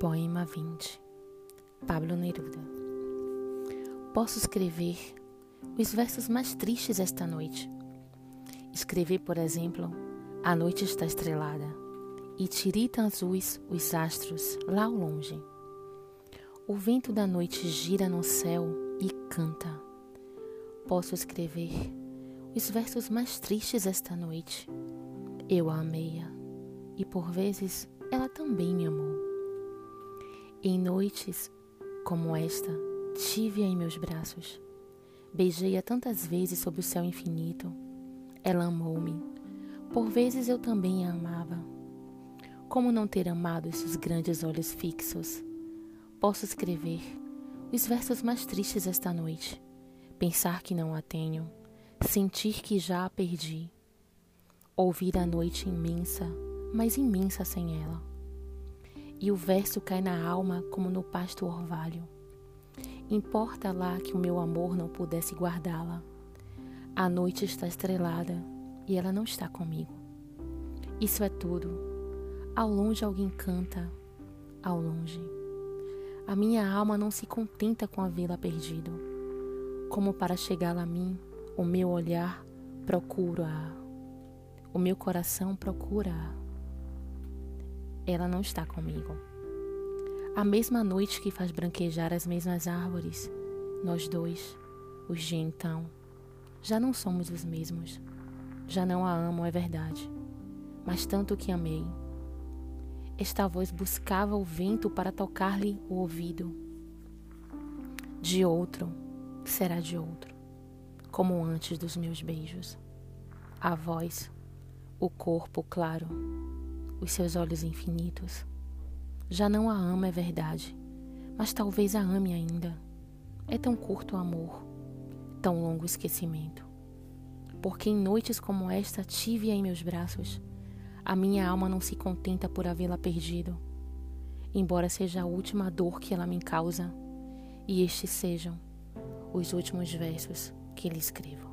Poema 20 Pablo Neruda Posso escrever os versos mais tristes esta noite. Escrever, por exemplo, A noite está estrelada e tiritam azuis os astros lá ao longe. O vento da noite gira no céu e canta. Posso escrever os versos mais tristes esta noite. Eu a amei e por vezes ela também me amou. Em noites como esta, tive-a em meus braços. Beijei-a tantas vezes sob o céu infinito. Ela amou-me. Por vezes eu também a amava. Como não ter amado esses grandes olhos fixos? Posso escrever os versos mais tristes esta noite. Pensar que não a tenho, sentir que já a perdi. Ouvir a noite imensa, mas imensa sem ela e o verso cai na alma como no pasto orvalho. Importa lá que o meu amor não pudesse guardá-la. A noite está estrelada e ela não está comigo. Isso é tudo. Ao longe alguém canta, ao longe. A minha alma não se contenta com havê-la perdido. Como para chegá-la a mim, o meu olhar procura-a. O meu coração procura-a ela não está comigo. A mesma noite que faz branquejar as mesmas árvores, nós dois, os de então, já não somos os mesmos. Já não a amo, é verdade, mas tanto que amei. Esta voz buscava o vento para tocar-lhe o ouvido. De outro, será de outro, como antes dos meus beijos. A voz, o corpo claro, os seus olhos infinitos. Já não a ama, é verdade, mas talvez a ame ainda. É tão curto o amor, tão longo o esquecimento. Porque em noites como esta tive-a em meus braços, a minha alma não se contenta por havê-la perdido, embora seja a última dor que ela me causa, e estes sejam os últimos versos que lhe escrevo.